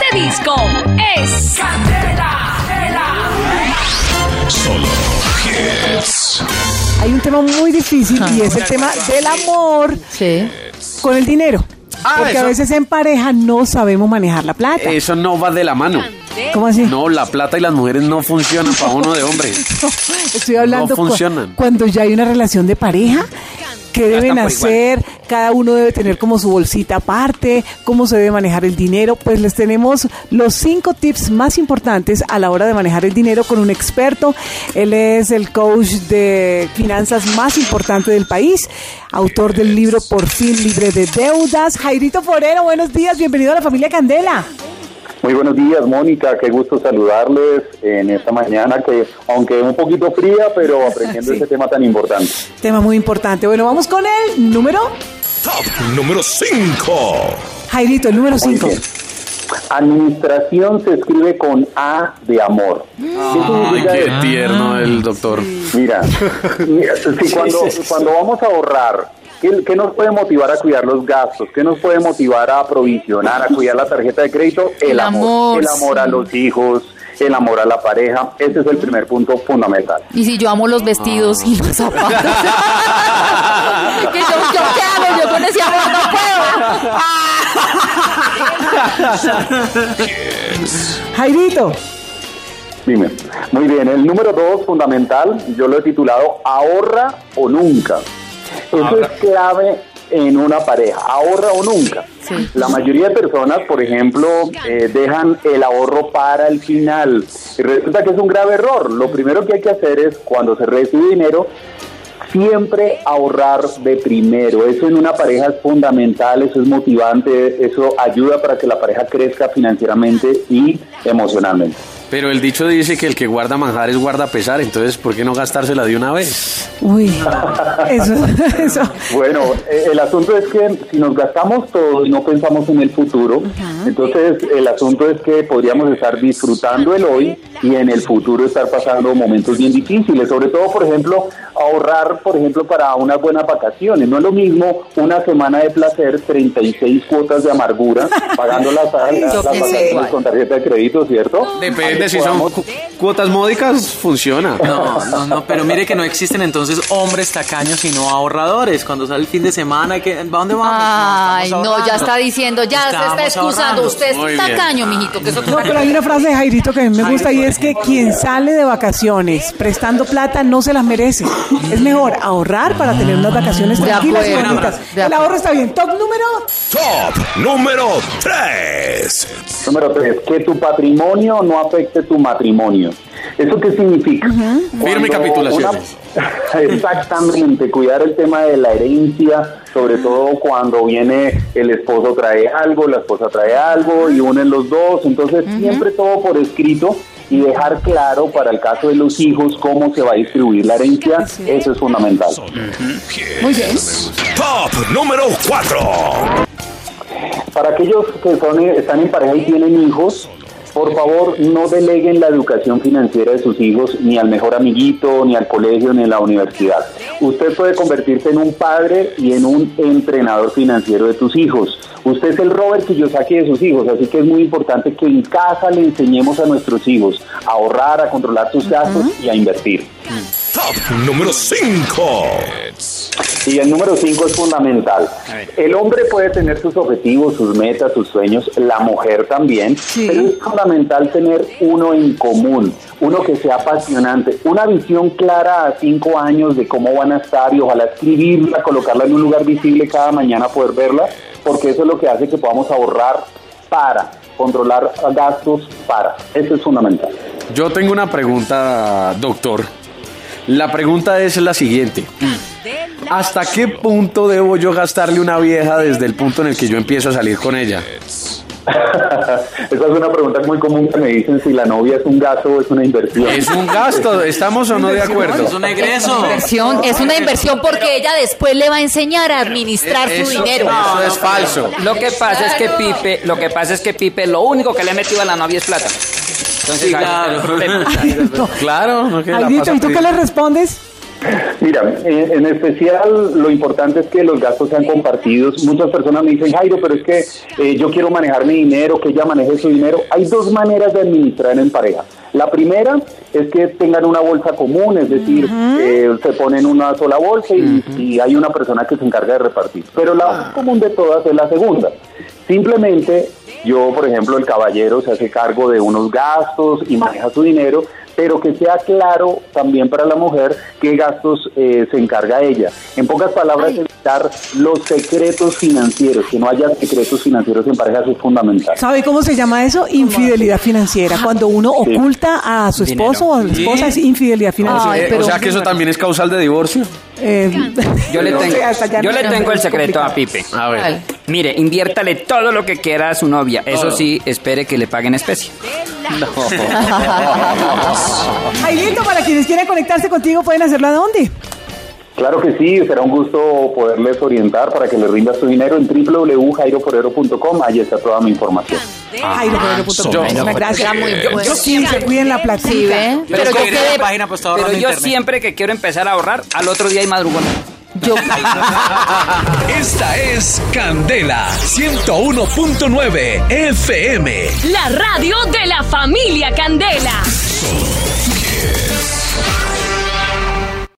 este disco es Candela. Solo hits. Hay un tema muy difícil y es el tema del amor Sí. con el dinero. Ah, Porque a veces en pareja no sabemos manejar la plata. Eso no va de la mano. ¿Cómo así? No, la plata y las mujeres no funcionan para uno de hombre. Estoy hablando no cu- funcionan. cuando ya hay una relación de pareja. ¿Qué deben hacer? Cada uno debe tener como su bolsita aparte, cómo se debe manejar el dinero. Pues les tenemos los cinco tips más importantes a la hora de manejar el dinero con un experto. Él es el coach de finanzas más importante del país, autor del libro Por fin libre de deudas. Jairito Forero, buenos días, bienvenido a la familia Candela. Muy buenos días, Mónica. Qué gusto saludarles en esta mañana que, aunque un poquito fría, pero aprendiendo Sí. este tema tan importante. Tema muy importante. Bueno, vamos con el número. Top número 5. Jairito, el número Muy 5. bien. Administración se escribe con A de amor. ¿Qué Ay, qué tierno el doctor. Mira, mira, si cuando, cuando vamos a ahorrar, ¿qué, qué nos puede motivar a cuidar los gastos? ¿Qué nos puede motivar a aprovisionar, a cuidar la tarjeta de crédito? El, El amor. amor, El amor a los hijos, el amor a la pareja. Ese es el primer punto fundamental. Y si yo amo los vestidos y los zapatos. que yo, yo qué hago, yo con ese amor no puedo. Jairito. Dime. Muy bien, el número dos, fundamental, yo lo he titulado Ahorra o nunca. Eso es clave en una pareja, ahorra o nunca. Sí. La mayoría de personas, por ejemplo, eh, dejan el ahorro para el final. Y resulta que es un grave error. Lo primero que hay que hacer es, cuando se recibe dinero, siempre ahorrar de primero. Eso en una pareja es fundamental, eso es motivante, eso ayuda para que la pareja crezca financieramente y emocionalmente. Pero el dicho dice que el que guarda manjares guarda pesar, entonces ¿por qué no gastársela de una vez? Uy, eso, eso. Bueno, eh, el asunto es que si nos gastamos todo y no pensamos en el futuro, entonces el asunto es que podríamos estar disfrutando el hoy y en el futuro estar pasando momentos bien difíciles, sobre todo, por ejemplo, ahorrar, por ejemplo, para unas buenas vacaciones. No es lo mismo una semana de placer, 36 cuotas de amargura, pagando las, las, vacaciones con tarjeta de crédito, ¿cierto? Depende, si son Podamos- cu- cuotas módicas, funciona. No, no, no, pero mire que no existen entonces hombres tacaños sino ahorradores. Cuando sale el fin de semana, que, ¿a dónde vamos? Ay, no, ya está diciendo, ya se está excusando. ahorrando. Usted es Muy bien. tacaño, mijito, que eso No, pero hay una frase de Jairito que a mí me gusta y es que quien sale de vacaciones prestando plata no se las merece. Es mejor ahorrar para tener unas vacaciones tranquilas y bonitas. El ahorro está bien. Top número. Top número 3. Número tres, que tu patrimonio no afecte tu matrimonio. ¿Eso qué significa? Firme Cuando capitulación. una- Exactamente, cuidar el tema de la herencia, sobre todo cuando viene el esposo trae algo, la esposa trae algo y unen los dos, entonces siempre todo por escrito y dejar claro para el caso de los hijos cómo se va a distribuir la herencia, eso es fundamental. Muy bien. Top número 4. Para aquellos que son, están en pareja y tienen hijos, por favor no deleguen la educación financiera de sus hijos ni al mejor amiguito, ni al colegio, ni a la universidad. Usted puede convertirse en un padre y en un entrenador financiero de tus hijos. Usted es el Robert Kiyosaki de sus hijos, así que es muy importante que en casa le enseñemos a nuestros hijos a ahorrar, a controlar sus gastos y a invertir. Top número 5. Y el número 5 es fundamental. El hombre puede tener sus objetivos, sus metas, sus sueños, la mujer también, pero es fundamental tener uno en común, uno que sea apasionante, una visión clara a cinco años de cómo van a estar y ojalá escribirla, colocarla en un lugar visible cada mañana, poder verla, porque eso es lo que hace que podamos ahorrar para, controlar gastos para. Eso es fundamental. Yo tengo una pregunta, doctor. La pregunta es la siguiente. ¿Hasta qué punto debo yo gastarle una vieja desde el punto en el que yo empiezo a salir con ella? Esa es una pregunta muy común que me dicen si la novia es un gasto o es una inversión. ¿Es un gasto? ¿Estamos o no de acuerdo? Es un egreso. Inversión, es una inversión porque ella después le va a enseñar a administrar su dinero. Eso es falso. Lo que pasa es que Pipe, lo que pasa es que Pipe lo único que le ha metido a la novia es plata. Entonces, Sí, ahí- claro. Claro, no que la Jairito, pasa ¿y tú qué le respondes? Mira, en especial lo importante es que los gastos sean compartidos. Muchas personas me dicen, Jairo, pero es que eh, yo quiero manejar mi dinero, que ella maneje su dinero. Hay dos maneras de administrar en pareja. La primera es que tengan una bolsa común, es decir, eh, se ponen una sola bolsa y, y hay una persona que se encarga de repartir. Pero la más común de todas es la segunda. Simplemente yo, por ejemplo, el caballero se hace cargo de unos gastos y maneja su dinero, pero que sea claro también para la mujer qué gastos eh, se encarga ella. En pocas palabras, evitar los secretos financieros, que no haya secretos financieros en pareja, eso es fundamental. ¿Sabe cómo se llama eso? Infidelidad financiera. Cuando uno Sí. oculta a su esposo o a la esposa es infidelidad financiera. O sea que eso también es causal de divorcio. Eh, Yo le tengo, yo le tengo el secreto a. Pipe. A ver. Mire, inviértale todo lo que quiera a su novia. Eso sí, espere que le paguen especie. Jairito, para quienes quieran conectarse contigo, ¿pueden hacerlo a dónde? Claro que sí, será un gusto poderles orientar para que les rinda su dinero en www.jairoforero.com, ahí está toda mi información. Muchísimas gracias. muy Yo- bueno. yo sí, se cuiden la. Pero, Pero yo yo la página pues Pero yo siempre que quiero empezar a ahorrar, al otro día hay madrugón. Yo, Esta es Candela 101.9 FM. La radio de la familia Candela.